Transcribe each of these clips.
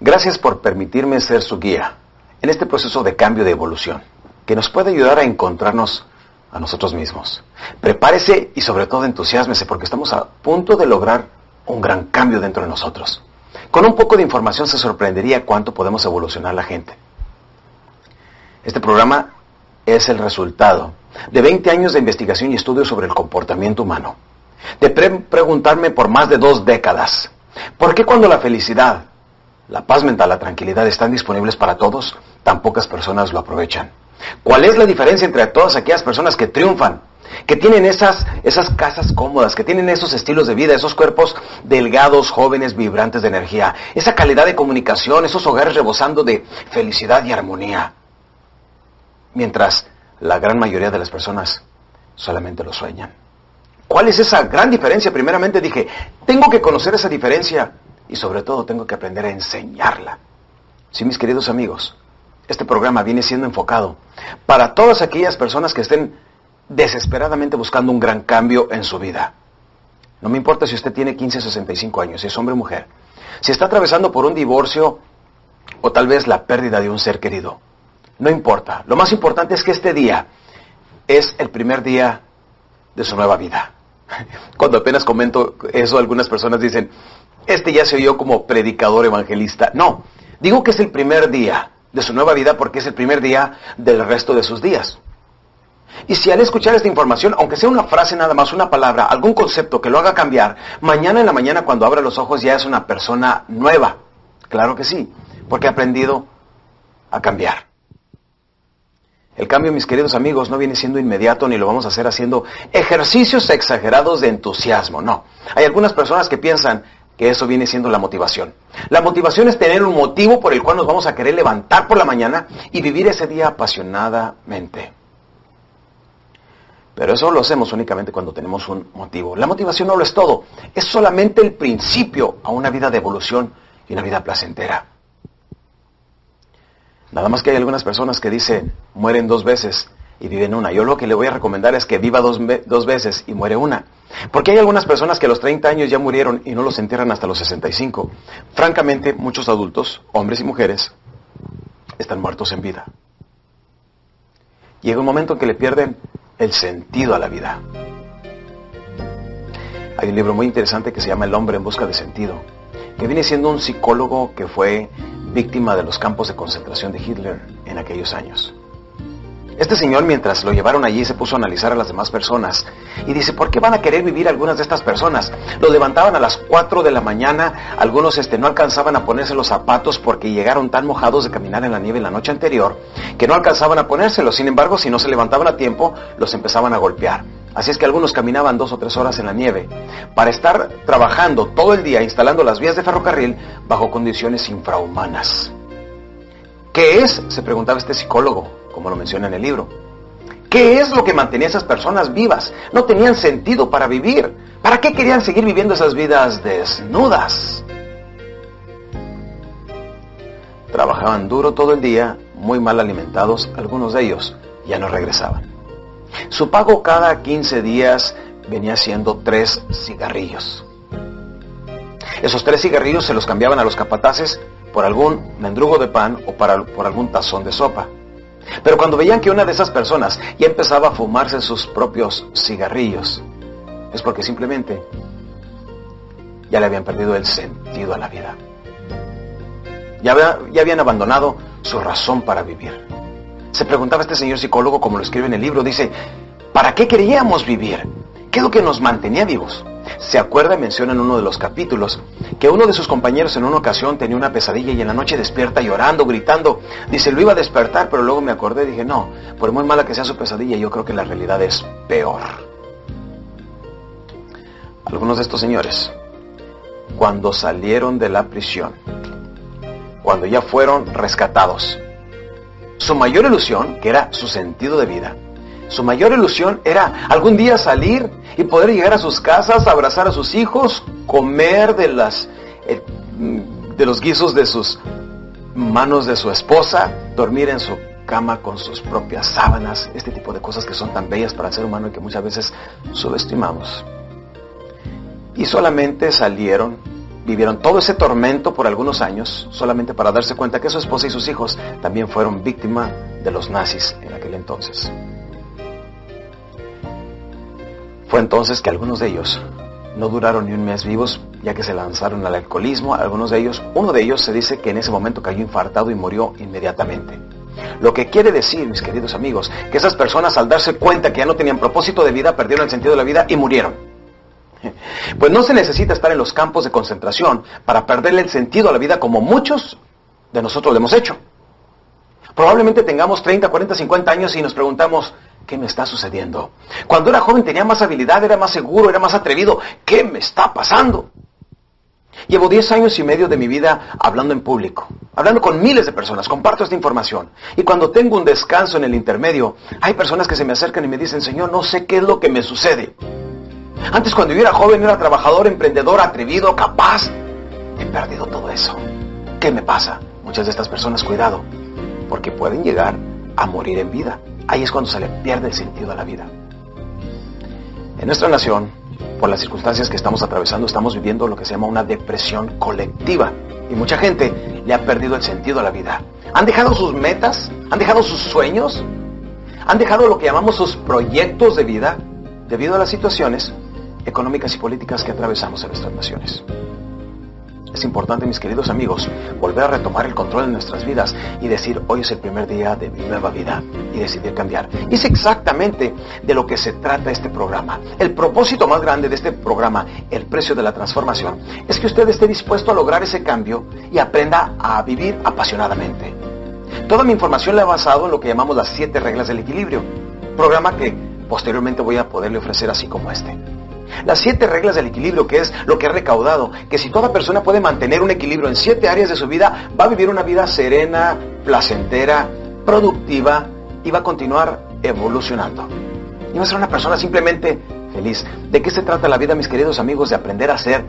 Gracias por permitirme ser su guía en este proceso de cambio de evolución, que nos puede ayudar a encontrarnos a nosotros mismos. Prepárese y sobre todo entusiásmese porque estamos a punto de lograr un gran cambio dentro de nosotros. Con un poco de información se sorprendería cuánto podemos evolucionar la gente. Este programa es el resultado de 20 años de investigación y estudio sobre el comportamiento humano. De pre preguntarme por más de dos décadas, ¿por qué cuando la felicidad, la paz mental, la tranquilidad están disponibles para todos, tan pocas personas lo aprovechan. ¿Cuál es la diferencia entre todas aquellas personas que triunfan, que tienen esas, esas casas cómodas, que tienen esos estilos de vida, esos cuerpos delgados, jóvenes, vibrantes de energía, esa calidad de comunicación, esos hogares rebosando de felicidad y armonía? Mientras la gran mayoría de las personas solamente lo sueñan. ¿Cuál es esa gran diferencia? Primeramente dije, tengo que conocer esa diferencia y sobre todo tengo que aprender a enseñarla. Sí, mis queridos amigos, este programa viene siendo enfocado para todas aquellas personas que estén desesperadamente buscando un gran cambio en su vida. No me importa si usted tiene 15 o 65 años, si es hombre o mujer, si está atravesando por un divorcio o tal vez la pérdida de un ser querido. No importa. Lo más importante es que este día es el primer día de su nueva vida. Cuando apenas comento eso, algunas personas dicen, este ya se oyó como predicador evangelista. No, digo que es el primer día de su nueva vida porque es el primer día del resto de sus días. Y si al escuchar esta información, aunque sea una frase nada más, una palabra, algún concepto que lo haga cambiar, mañana en la mañana cuando abra los ojos ya es una persona nueva. Claro que sí, porque ha aprendido a cambiar. El cambio, mis queridos amigos, no viene siendo inmediato ni lo vamos a hacer haciendo ejercicios exagerados de entusiasmo, no. Hay algunas personas que piensan que eso viene siendo la motivación. La motivación es tener un motivo por el cual nos vamos a querer levantar por la mañana y vivir ese día apasionadamente. Pero eso lo hacemos únicamente cuando tenemos un motivo. La motivación no lo es todo, es solamente el principio a una vida de evolución y una vida placentera. Nada más que hay algunas personas que dicen, mueren dos veces y viven una. Yo lo que le voy a recomendar es que viva dos, dos, veces y muere una. Porque hay algunas personas que a los 30 años ya murieron y no los entierran hasta los 65. Francamente, muchos adultos, hombres y mujeres, están muertos en vida. Llega un momento en que le pierden el sentido a la vida. Hay un libro muy interesante que se llama El hombre en busca de sentido, que viene siendo un psicólogo que fue víctima de los campos de concentración de Hitler en aquellos años. Este señor, mientras lo llevaron allí, se puso a analizar a las demás personas y dice, ¿por qué van a querer vivir algunas de estas personas? Los levantaban a las 4 de la mañana, algunos este, no alcanzaban a ponerse los zapatos porque llegaron tan mojados de caminar en la nieve la noche anterior que no alcanzaban a ponérselos. Sin embargo, si no se levantaban a tiempo, los empezaban a golpear. Así es que algunos caminaban dos o tres horas en la nieve para estar trabajando todo el día instalando las vías de ferrocarril bajo condiciones infrahumanas. ¿Qué es? se preguntaba este psicólogo como lo menciona en el libro. ¿Qué es lo que mantenía a esas personas vivas? No tenían sentido para vivir. ¿Para qué querían seguir viviendo esas vidas desnudas? Trabajaban duro todo el día, muy mal alimentados, algunos de ellos ya no regresaban. Su pago cada 15 días venía siendo tres cigarrillos. Esos tres cigarrillos se los cambiaban a los capataces por algún mendrugo de pan o por algún tazón de sopa. Pero cuando veían que una de esas personas ya empezaba a fumarse sus propios cigarrillos, es porque simplemente ya le habían perdido el sentido a la vida. Ya, ya habían abandonado su razón para vivir. Se preguntaba este señor psicólogo, como lo escribe en el libro, dice, ¿para qué queríamos vivir? ¿Qué es lo que nos mantenía vivos? Se acuerda y menciona en uno de los capítulos que uno de sus compañeros en una ocasión tenía una pesadilla y en la noche despierta llorando, gritando. Dice, lo iba a despertar, pero luego me acordé y dije, no, por muy mala que sea su pesadilla, yo creo que la realidad es peor. Algunos de estos señores, cuando salieron de la prisión, cuando ya fueron rescatados, su mayor ilusión, que era su sentido de vida, su mayor ilusión era algún día salir y poder llegar a sus casas, abrazar a sus hijos, comer de las eh, de los guisos de sus manos de su esposa, dormir en su cama con sus propias sábanas, este tipo de cosas que son tan bellas para el ser humano y que muchas veces subestimamos. Y solamente salieron, vivieron todo ese tormento por algunos años, solamente para darse cuenta que su esposa y sus hijos también fueron víctimas de los nazis en aquel entonces. Fue entonces que algunos de ellos no duraron ni un mes vivos, ya que se lanzaron al alcoholismo. Algunos de ellos, uno de ellos se dice que en ese momento cayó infartado y murió inmediatamente. Lo que quiere decir, mis queridos amigos, que esas personas al darse cuenta que ya no tenían propósito de vida, perdieron el sentido de la vida y murieron. Pues no se necesita estar en los campos de concentración para perderle el sentido a la vida como muchos de nosotros lo hemos hecho. Probablemente tengamos 30, 40, 50 años y nos preguntamos, ¿Qué me está sucediendo? Cuando era joven tenía más habilidad, era más seguro, era más atrevido. ¿Qué me está pasando? Llevo 10 años y medio de mi vida hablando en público, hablando con miles de personas, comparto esta información. Y cuando tengo un descanso en el intermedio, hay personas que se me acercan y me dicen, Señor, no sé qué es lo que me sucede. Antes cuando yo era joven era trabajador, emprendedor, atrevido, capaz. He perdido todo eso. ¿Qué me pasa? Muchas de estas personas, cuidado, porque pueden llegar a morir en vida ahí es cuando se le pierde el sentido a la vida. En nuestra nación, por las circunstancias que estamos atravesando, estamos viviendo lo que se llama una depresión colectiva. Y mucha gente le ha perdido el sentido a la vida. Han dejado sus metas, han dejado sus sueños, han dejado lo que llamamos sus proyectos de vida debido a las situaciones económicas y políticas que atravesamos en nuestras naciones. Es importante, mis queridos amigos, volver a retomar el control de nuestras vidas y decir, hoy es el primer día de mi nueva vida y decidir cambiar. Y es exactamente de lo que se trata este programa. El propósito más grande de este programa, el precio de la transformación, es que usted esté dispuesto a lograr ese cambio y aprenda a vivir apasionadamente. Toda mi información la he basado en lo que llamamos las siete reglas del equilibrio, programa que posteriormente voy a poderle ofrecer así como este. Las siete reglas del equilibrio, que es lo que he recaudado, que si toda persona puede mantener un equilibrio en siete áreas de su vida, va a vivir una vida serena, placentera, productiva y va a continuar evolucionando. Y va a ser una persona simplemente feliz. ¿De qué se trata la vida, mis queridos amigos? De aprender a ser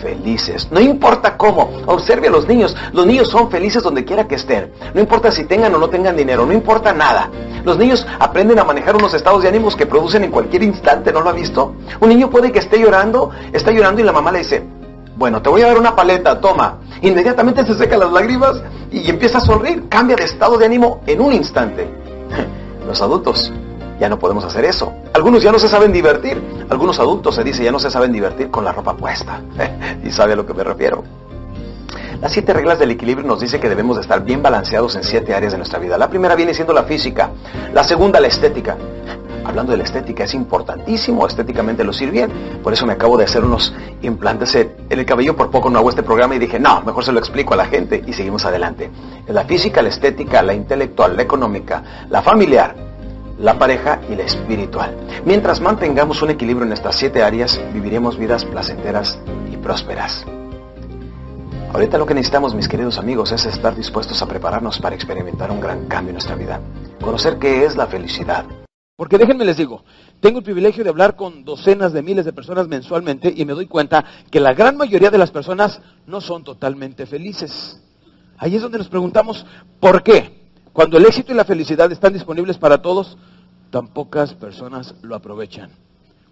felices. No importa cómo. Observe a los niños. Los niños son felices donde quiera que estén. No importa si tengan o no tengan dinero. No importa nada. Los niños aprenden a manejar unos estados de ánimos que producen en cualquier instante. ¿No lo ha visto? Un niño puede que esté llorando, está llorando y la mamá le dice, bueno, te voy a dar una paleta, toma. Inmediatamente se seca las lágrimas y empieza a sonreír. Cambia de estado de ánimo en un instante. Los adultos ya no podemos hacer eso. Algunos ya no se saben divertir. Algunos adultos se dice ya no se saben divertir con la ropa puesta. y sabe a lo que me refiero. Las siete reglas del equilibrio nos dice que debemos de estar bien balanceados en siete áreas de nuestra vida. La primera viene siendo la física, la segunda la estética. Hablando de la estética, es importantísimo estéticamente lucir bien. Por eso me acabo de hacer unos implantes en el cabello. Por poco no hago este programa y dije, no, mejor se lo explico a la gente y seguimos adelante. La física, la estética, la intelectual, la económica, la familiar, la pareja y la espiritual. Mientras mantengamos un equilibrio en estas siete áreas, viviremos vidas placenteras y prósperas. Ahorita lo que necesitamos, mis queridos amigos, es estar dispuestos a prepararnos para experimentar un gran cambio en nuestra vida. Conocer qué es la felicidad, Porque déjenme les digo, tengo el privilegio de hablar con docenas de miles de personas mensualmente y me doy cuenta que la gran mayoría de las personas no son totalmente felices. Ahí es donde nos preguntamos, ¿por qué? Cuando el éxito y la felicidad están disponibles para todos, tan pocas personas lo aprovechan.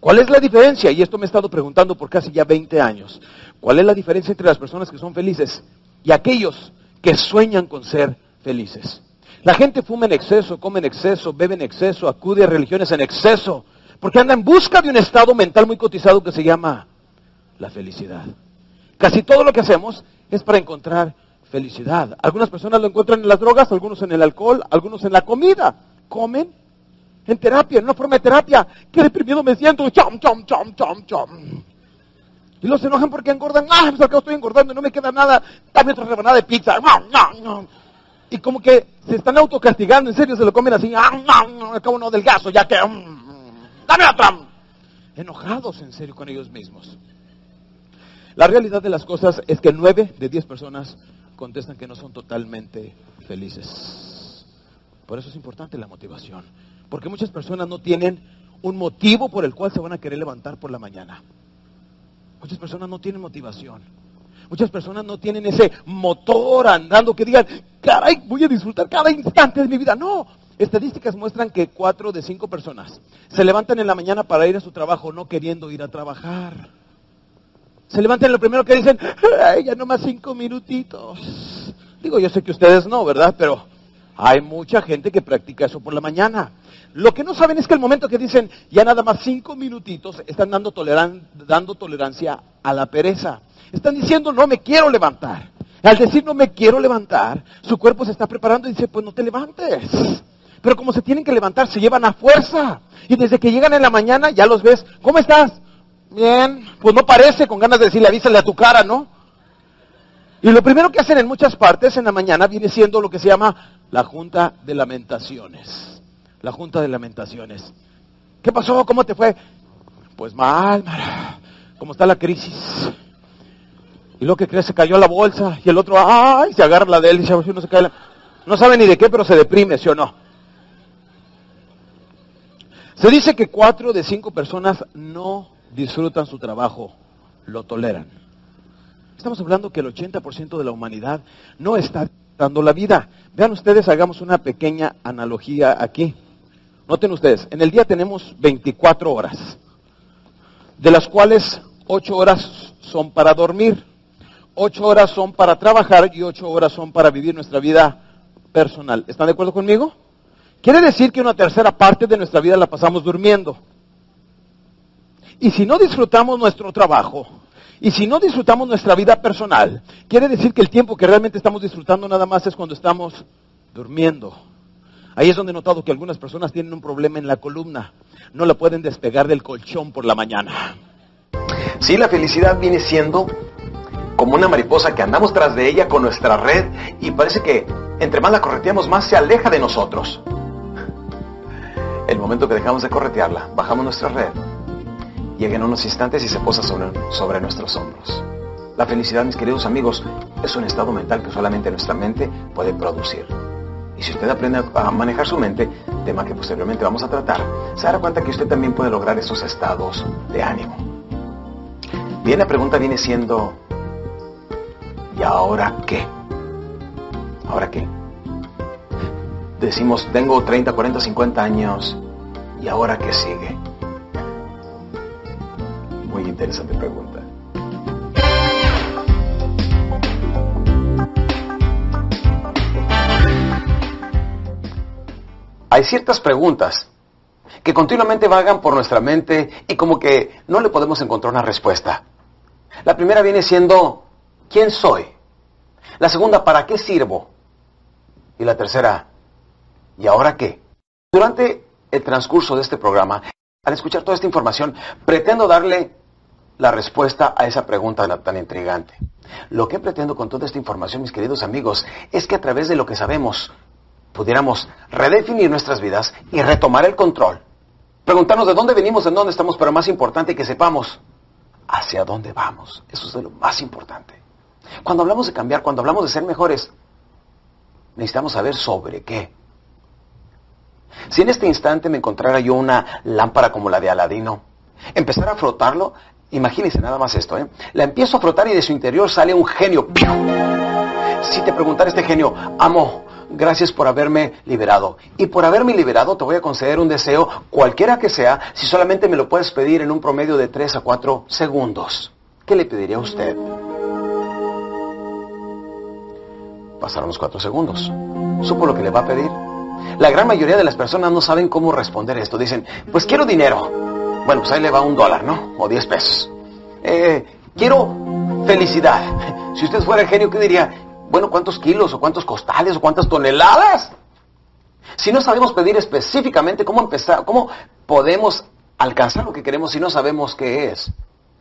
¿Cuál es la diferencia? Y esto me he estado preguntando por casi ya 20 años. ¿Cuál es la diferencia entre las personas que son felices y aquellos que sueñan con ser felices? La gente fuma en exceso, come en exceso, bebe en exceso, acude a religiones en exceso, porque anda en busca de un estado mental muy cotizado que se llama la felicidad. Casi todo lo que hacemos es para encontrar felicidad. Algunas personas lo encuentran en las drogas, algunos en el alcohol, algunos en la comida. Comen en terapia, en una forma de terapia. Qué deprimido me siento. Chom, chom, chom, chom, chom. Y los enojan porque engordan. Ah, pues acá estoy engordando y no me queda nada. Dame otra rebanada de pizza. Y como que se están autocastigando, en serio, se lo comen así. Acabo no delgazo, ya que. Mm, dame otra. Enojados en serio con ellos mismos. La realidad de las cosas es que nueve de diez personas contestan que no son totalmente felices. Por eso es importante la motivación. Porque muchas personas no tienen un motivo por el cual se van a querer levantar por la mañana. Muchas personas no tienen motivación. Muchas personas no tienen ese motor andando que digan, caray, voy a disfrutar cada instante de mi vida. No, estadísticas muestran que cuatro de cinco personas se levantan en la mañana para ir a su trabajo no queriendo ir a trabajar. Se levantan lo primero que dicen, ay, ya nomás cinco minutitos. Digo, yo sé que ustedes no, ¿verdad? Pero hay mucha gente que practica eso por la mañana. Lo que no saben es que el momento que dicen ya nada más cinco minutitos, están dando, dando tolerancia a la pereza. Están diciendo no me quiero levantar. Al decir no me quiero levantar, su cuerpo se está preparando y dice pues no te levantes. Pero como se tienen que levantar, se llevan a fuerza. Y desde que llegan en la mañana ya los ves, ¿cómo estás? Bien, pues no parece con ganas de decirle avísale a tu cara, ¿no? Y lo primero que hacen en muchas partes en la mañana viene siendo lo que se llama la Junta de Lamentaciones la Junta de Lamentaciones. ¿Qué pasó? ¿Cómo te fue? Pues mal, Mara. ¿Cómo está la crisis? Y lo que crees, se cayó la bolsa. Y el otro, ¡ay! Se agarra la de él y dice, no se cae No sabe ni de qué, pero se deprime, ¿sí o no? Se dice que cuatro de cinco personas no disfrutan su trabajo, lo toleran. Estamos hablando que el 80% de la humanidad no está dando la vida. Vean ustedes, hagamos una pequeña analogía aquí. Noten ustedes, en el día tenemos 24 horas, de las cuales 8 horas son para dormir, 8 horas son para trabajar y 8 horas son para vivir nuestra vida personal. ¿Están de acuerdo conmigo? Quiere decir que una tercera parte de nuestra vida la pasamos durmiendo. Y si no disfrutamos nuestro trabajo, y si no disfrutamos nuestra vida personal, quiere decir que el tiempo que realmente estamos disfrutando nada más es cuando estamos durmiendo. Ahí es donde he notado que algunas personas tienen un problema en la columna. No la pueden despegar del colchón por la mañana. Sí, la felicidad viene siendo como una mariposa que andamos tras de ella con nuestra red y parece que entre más la correteamos, más se aleja de nosotros. El momento que dejamos de corretearla, bajamos nuestra red, llega en unos instantes y se posa sobre, sobre nuestros hombros. La felicidad, mis queridos amigos, es un estado mental que solamente nuestra mente puede producir. Y si usted aprende a manejar su mente, tema que posteriormente vamos a tratar, se dará cuenta que usted también puede lograr esos estados de ánimo. Bien, la pregunta viene siendo, ¿y ahora qué? ¿Ahora qué? Decimos, tengo 30, 40, 50 años, ¿y ahora qué sigue? Muy interesante pregunta. hay ciertas preguntas que continuamente vagan por nuestra mente y como que no le podemos encontrar una respuesta. La primera viene siendo, ¿quién soy? La segunda, ¿para qué sirvo? Y la tercera, ¿y ahora qué? Durante el transcurso de este programa, al escuchar toda esta información, pretendo darle la respuesta a esa pregunta tan intrigante. Lo que pretendo con toda esta información, mis queridos amigos, es que a través de lo que sabemos pudiéramos redefinir nuestras vidas y retomar el control. Preguntarnos de dónde venimos, de dónde estamos, pero más importante que sepamos hacia dónde vamos. Eso es de lo más importante. Cuando hablamos de cambiar, cuando hablamos de ser mejores, necesitamos saber sobre qué. Si en este instante me encontrara yo una lámpara como la de Aladino, empezar a frotarlo, imagínense nada más esto, ¿eh? La empiezo a frotar y de su interior sale un genio. Si te preguntara este genio, amo, gracias por haberme liberado. Y por haberme liberado te voy a conceder un deseo, cualquiera que sea, si solamente me lo puedes pedir en un promedio de 3 a 4 segundos. ¿Qué le pediría a usted? Pasaron los 4 segundos. ¿Supo lo que le va a pedir? La gran mayoría de las personas no saben cómo responder esto. Dicen, pues quiero dinero. Bueno, pues ahí le va un dólar, ¿no? O 10 pesos. Eh, quiero felicidad. Si usted fuera el genio, ¿qué diría? Bueno, ¿cuántos kilos o cuántos costales o cuántas toneladas? Si no sabemos pedir específicamente cómo empezar, cómo podemos alcanzar lo que queremos si no sabemos qué es.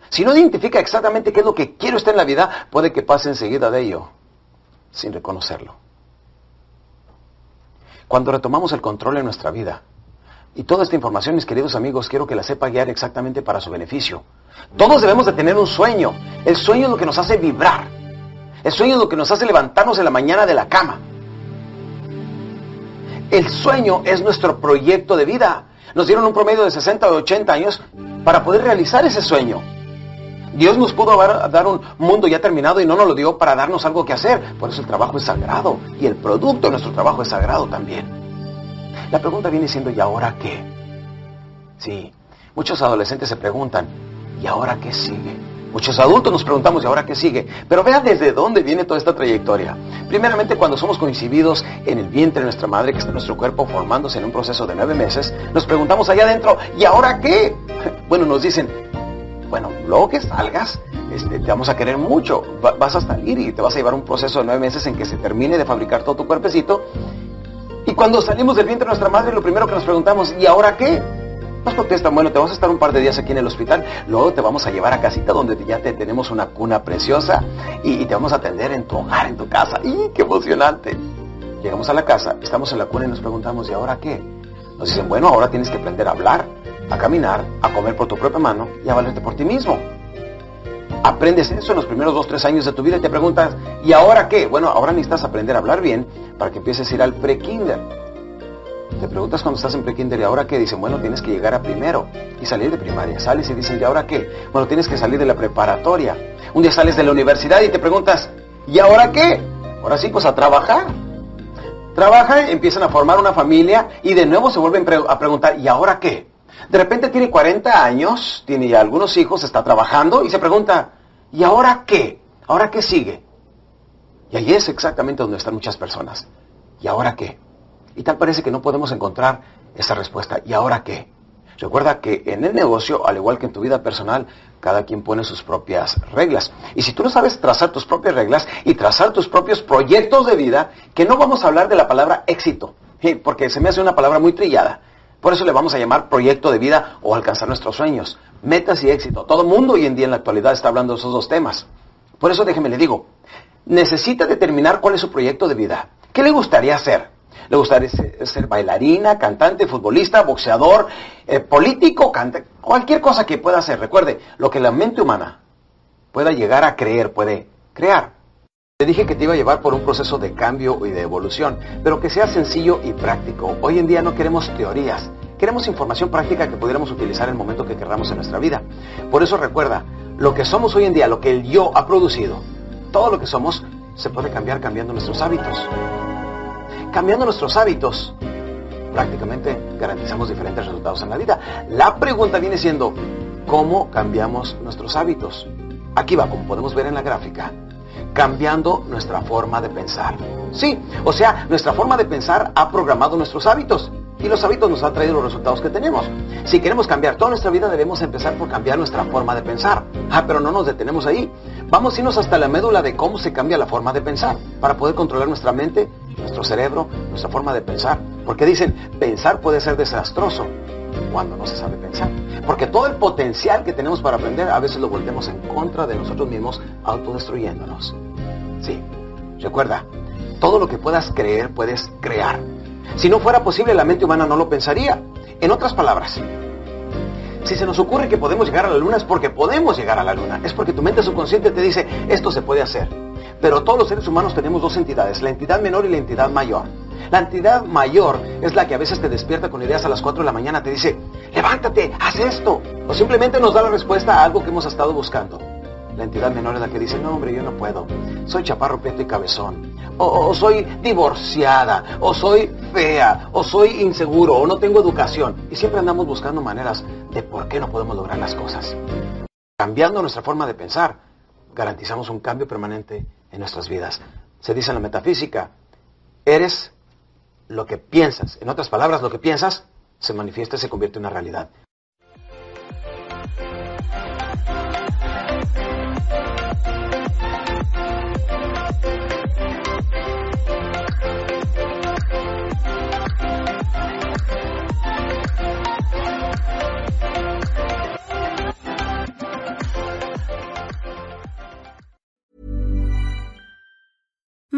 Si no identifica exactamente qué es lo que quiere usted en la vida, puede que pase enseguida de ello, sin reconocerlo. Cuando retomamos el control en nuestra vida, y toda esta información, mis queridos amigos, quiero que la sepa guiar exactamente para su beneficio. Todos debemos de tener un sueño. El sueño es lo que nos hace vibrar. El sueño es lo que nos hace levantarnos en la mañana de la cama. El sueño es nuestro proyecto de vida. Nos dieron un promedio de 60 o 80 años para poder realizar ese sueño. Dios nos pudo dar un mundo ya terminado y no nos lo dio para darnos algo que hacer. Por eso el trabajo es sagrado y el producto de nuestro trabajo es sagrado también. La pregunta viene siendo, ¿y ahora qué? Sí, muchos adolescentes se preguntan, ¿y ahora qué sigue? Muchos adultos nos preguntamos, ¿y ahora qué sigue? Pero vean desde dónde viene toda esta trayectoria. Primeramente, cuando somos coincididos en el vientre de nuestra madre, que está en nuestro cuerpo formándose en un proceso de nueve meses, nos preguntamos allá adentro, ¿y ahora qué? Bueno, nos dicen, bueno, luego que salgas, este, te vamos a querer mucho. vas a salir y te vas a llevar un proceso de nueve meses en que se termine de fabricar todo tu cuerpecito. Y cuando salimos del vientre de nuestra madre, lo primero que nos preguntamos, ¿y ahora qué? Nos contestan, bueno, te vamos a estar un par de días aquí en el hospital, luego te vamos a llevar a casita donde ya te tenemos una cuna preciosa y, te vamos a atender en tu hogar, en tu casa. ¡Y qué emocionante! Llegamos a la casa, estamos en la cuna y nos preguntamos, ¿y ahora qué? Nos dicen, bueno, ahora tienes que aprender a hablar, a caminar, a comer por tu propia mano y a valerte por ti mismo. Aprendes eso en los primeros dos, tres años de tu vida y te preguntas, ¿y ahora qué? Bueno, ahora necesitas aprender a hablar bien para que empieces a ir al pre-kinder te preguntas cuando estás en prekinder y ahora qué, dicen, bueno, tienes que llegar a primero y salir de primaria. Sales y dicen, ¿y ahora qué? Bueno, tienes que salir de la preparatoria. Un día sales de la universidad y te preguntas, ¿y ahora qué? Ahora sí, pues a trabajar. Trabajan, empiezan a formar una familia y de nuevo se vuelven a preguntar, ¿y ahora qué? De repente tiene 40 años, tiene algunos hijos, está trabajando y se pregunta, ¿y ahora qué? ¿Ahora qué sigue? Y ahí es exactamente donde están muchas personas. ¿Y ahora qué? Y tal parece que no podemos encontrar esa respuesta. ¿Y ahora qué? Recuerda que en el negocio, al igual que en tu vida personal, cada quien pone sus propias reglas. Y si tú no sabes trazar tus propias reglas y trazar tus propios proyectos de vida, que no vamos a hablar de la palabra éxito, porque se me hace una palabra muy trillada. Por eso le vamos a llamar proyecto de vida o alcanzar nuestros sueños. Metas y éxito. Todo el mundo hoy en día en la actualidad está hablando de esos dos temas. Por eso déjeme le digo, necesita determinar cuál es su proyecto de vida. ¿Qué le gustaría hacer? Le gustaría ser, bailarina, cantante, futbolista, boxeador, eh, político, cualquier cosa que pueda hacer. Recuerde, lo que la mente humana pueda llegar a creer, puede crear. Te dije que te iba a llevar por un proceso de cambio y de evolución, pero que sea sencillo y práctico. Hoy en día no queremos teorías, queremos información práctica que pudiéramos utilizar en el momento que queramos en nuestra vida. Por eso recuerda, lo que somos hoy en día, lo que el yo ha producido, todo lo que somos, se puede cambiar cambiando nuestros hábitos cambiando nuestros hábitos, prácticamente garantizamos diferentes resultados en la vida. La pregunta viene siendo, ¿cómo cambiamos nuestros hábitos? Aquí va, como podemos ver en la gráfica, cambiando nuestra forma de pensar. Sí, o sea, nuestra forma de pensar ha programado nuestros hábitos y los hábitos nos han traído los resultados que tenemos. Si queremos cambiar toda nuestra vida, debemos empezar por cambiar nuestra forma de pensar. Ah, pero no nos detenemos ahí. Vamos a irnos hasta la médula de cómo se cambia la forma de pensar para poder controlar nuestra mente, nuestro cerebro, nuestra forma de pensar. Porque dicen, pensar puede ser desastroso cuando no se sabe pensar. Porque todo el potencial que tenemos para aprender a veces lo volvemos en contra de nosotros mismos, autodestruyéndonos. Sí, recuerda, todo lo que puedas creer puedes crear. Si no fuera posible, la mente humana no lo pensaría. En otras palabras, si se nos ocurre que podemos llegar a la luna es porque podemos llegar a la luna. Es porque tu mente subconsciente te dice, esto se puede hacer. Pero todos los seres humanos tenemos dos entidades, la entidad menor y la entidad mayor. La entidad mayor es la que a veces te despierta con ideas a las 4 de la mañana, te dice, levántate, haz esto. O simplemente nos da la respuesta a algo que hemos estado buscando. La entidad menor es la que dice, no hombre, yo no puedo. Soy chaparro, prieto y cabezón. O, o, soy divorciada, o soy fea, o soy inseguro, o no tengo educación. Y siempre andamos buscando maneras de por qué no podemos lograr las cosas. Cambiando nuestra forma de pensar, garantizamos un cambio permanente en nuestras vidas. Se dice en la metafísica, eres lo que piensas. En otras palabras, lo que piensas se manifiesta y se convierte en una realidad.